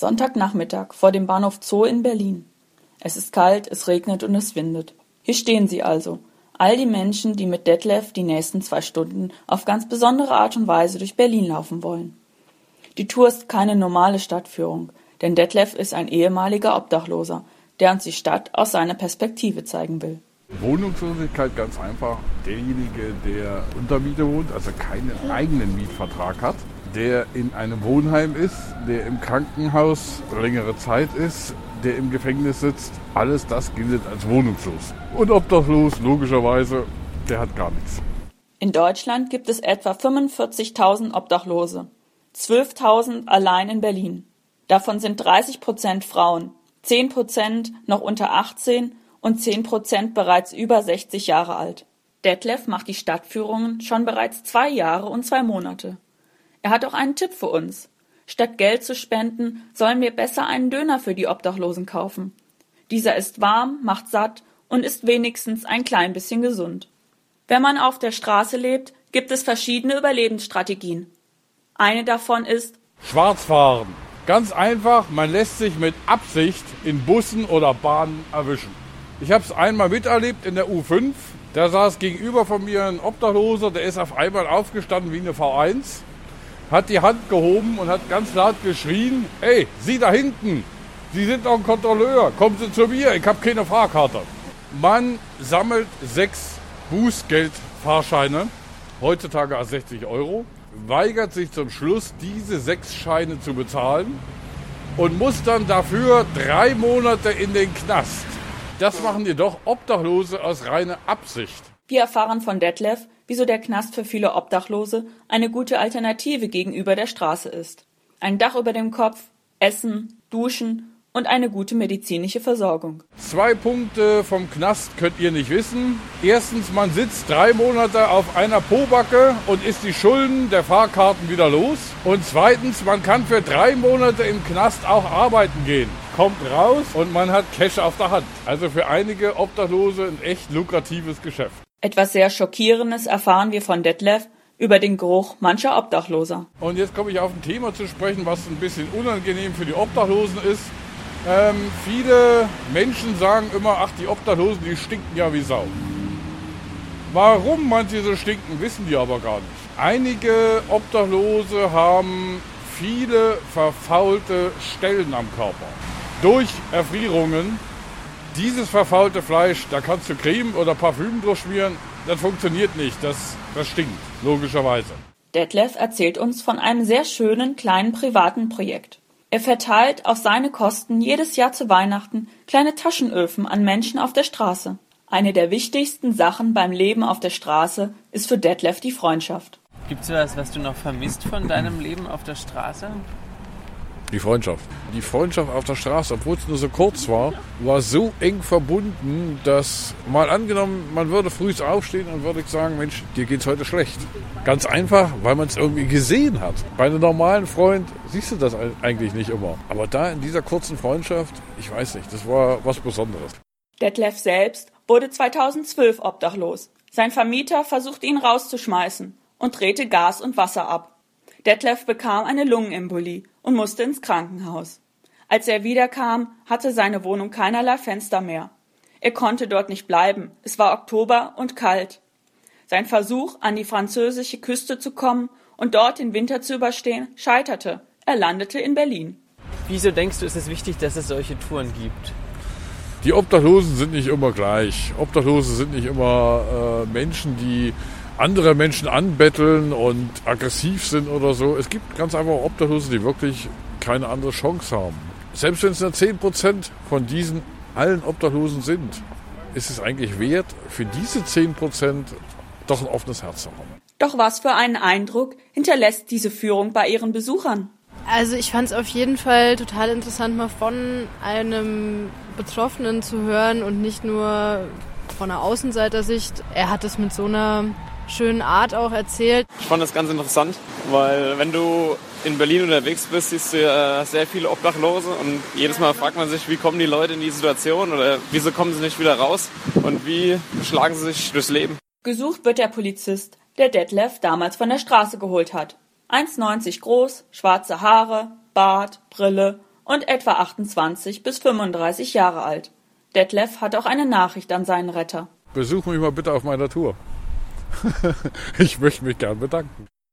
Sonntagnachmittag vor dem Bahnhof Zoo in Berlin. Es ist kalt, es regnet und es windet. Hier stehen sie also, all die Menschen, die mit Detlef die nächsten zwei Stunden auf ganz besondere Art und Weise durch Berlin laufen wollen. Die Tour ist keine normale Stadtführung, denn Detlef ist ein ehemaliger Obdachloser, der uns die Stadt aus seiner Perspektive zeigen will. Wohnungslosigkeit ganz einfach. Derjenige, der unter Miete wohnt, also keinen eigenen Mietvertrag hat, der in einem Wohnheim ist, der im Krankenhaus längere Zeit ist, der im Gefängnis sitzt, alles das gilt als wohnungslos. Und obdachlos, logischerweise, der hat gar nichts. In Deutschland gibt es etwa 45.000 Obdachlose, 12.000 allein in Berlin. Davon sind 30 Prozent Frauen, 10 Prozent noch unter 18 und 10 Prozent bereits über 60 Jahre alt. Detlef macht die Stadtführungen schon bereits zwei Jahre und zwei Monate. Er hat auch einen Tipp für uns. Statt Geld zu spenden, sollen wir besser einen Döner für die Obdachlosen kaufen. Dieser ist warm, macht satt und ist wenigstens ein klein bisschen gesund. Wenn man auf der Straße lebt, gibt es verschiedene Überlebensstrategien. Eine davon ist Schwarzfahren. Ganz einfach, man lässt sich mit Absicht in Bussen oder Bahnen erwischen. Ich habe es einmal miterlebt in der U5. Da saß gegenüber von mir ein Obdachloser, der ist auf einmal aufgestanden wie eine V1 hat die Hand gehoben und hat ganz laut geschrien, ey, Sie da hinten, Sie sind doch ein Kontrolleur, kommen Sie zu mir, ich habe keine Fahrkarte. Man sammelt sechs Bußgeldfahrscheine, heutzutage als 60 Euro, weigert sich zum Schluss, diese sechs Scheine zu bezahlen und muss dann dafür drei Monate in den Knast. Das machen jedoch Obdachlose aus reiner Absicht. Wir erfahren von Detlef, wieso der Knast für viele Obdachlose eine gute Alternative gegenüber der Straße ist. Ein Dach über dem Kopf, Essen, Duschen und eine gute medizinische Versorgung. Zwei Punkte vom Knast könnt ihr nicht wissen. Erstens, man sitzt drei Monate auf einer Pobacke und ist die Schulden der Fahrkarten wieder los. Und zweitens, man kann für drei Monate im Knast auch arbeiten gehen. Kommt raus und man hat Cash auf der Hand. Also für einige Obdachlose ein echt lukratives Geschäft. Etwas sehr Schockierendes erfahren wir von Detlef über den Geruch mancher Obdachloser. Und jetzt komme ich auf ein Thema zu sprechen, was ein bisschen unangenehm für die Obdachlosen ist. Ähm, viele Menschen sagen immer, ach, die Obdachlosen, die stinken ja wie Sau. Warum manche so stinken, wissen die aber gar nicht. Einige Obdachlose haben viele verfaulte Stellen am Körper. Durch Erfrierungen dieses verfaulte Fleisch, da kannst du Creme oder Parfüm durchschmieren, das funktioniert nicht, das, das stinkt, logischerweise. Detlef erzählt uns von einem sehr schönen kleinen privaten Projekt. Er verteilt auf seine Kosten jedes Jahr zu Weihnachten kleine Taschenöfen an Menschen auf der Straße. Eine der wichtigsten Sachen beim Leben auf der Straße ist für Detlef die Freundschaft. Gibt es was, was du noch vermisst von deinem Leben auf der Straße? Die Freundschaft. Die Freundschaft auf der Straße, obwohl es nur so kurz war, war so eng verbunden, dass mal angenommen, man würde früh aufstehen und würde sagen, Mensch, dir geht's heute schlecht. Ganz einfach, weil man es irgendwie gesehen hat. Bei einem normalen Freund siehst du das eigentlich nicht immer. Aber da in dieser kurzen Freundschaft, ich weiß nicht, das war was Besonderes. Detlef selbst wurde 2012 obdachlos. Sein Vermieter versuchte ihn rauszuschmeißen und drehte Gas und Wasser ab. Detlef bekam eine Lungenembolie und musste ins Krankenhaus. Als er wiederkam, hatte seine Wohnung keinerlei Fenster mehr. Er konnte dort nicht bleiben. Es war Oktober und kalt. Sein Versuch, an die französische Küste zu kommen und dort den Winter zu überstehen, scheiterte. Er landete in Berlin. Wieso denkst du, ist es wichtig, dass es solche Touren gibt? Die Obdachlosen sind nicht immer gleich. Obdachlose sind nicht immer äh, Menschen, die andere Menschen anbetteln und aggressiv sind oder so. Es gibt ganz einfach Obdachlose, die wirklich keine andere Chance haben. Selbst wenn es nur 10% von diesen allen Obdachlosen sind, ist es eigentlich wert, für diese 10% doch ein offenes Herz zu haben. Doch was für einen Eindruck hinterlässt diese Führung bei ihren Besuchern? Also ich fand es auf jeden Fall total interessant, mal von einem Betroffenen zu hören und nicht nur von einer Außenseitersicht. Er hat es mit so einer schönen Art auch erzählt. Ich fand das ganz interessant, weil wenn du in Berlin unterwegs bist, siehst du ja sehr viele Obdachlose und jedes Mal fragt man sich, wie kommen die Leute in die Situation oder wieso kommen sie nicht wieder raus und wie schlagen sie sich durchs Leben. Gesucht wird der Polizist, der Detlef damals von der Straße geholt hat. 1,90 groß, schwarze Haare, Bart, Brille und etwa 28 bis 35 Jahre alt. Detlef hat auch eine Nachricht an seinen Retter. Besuch mich mal bitte auf meiner Tour. ich möchte mich gern bedanken.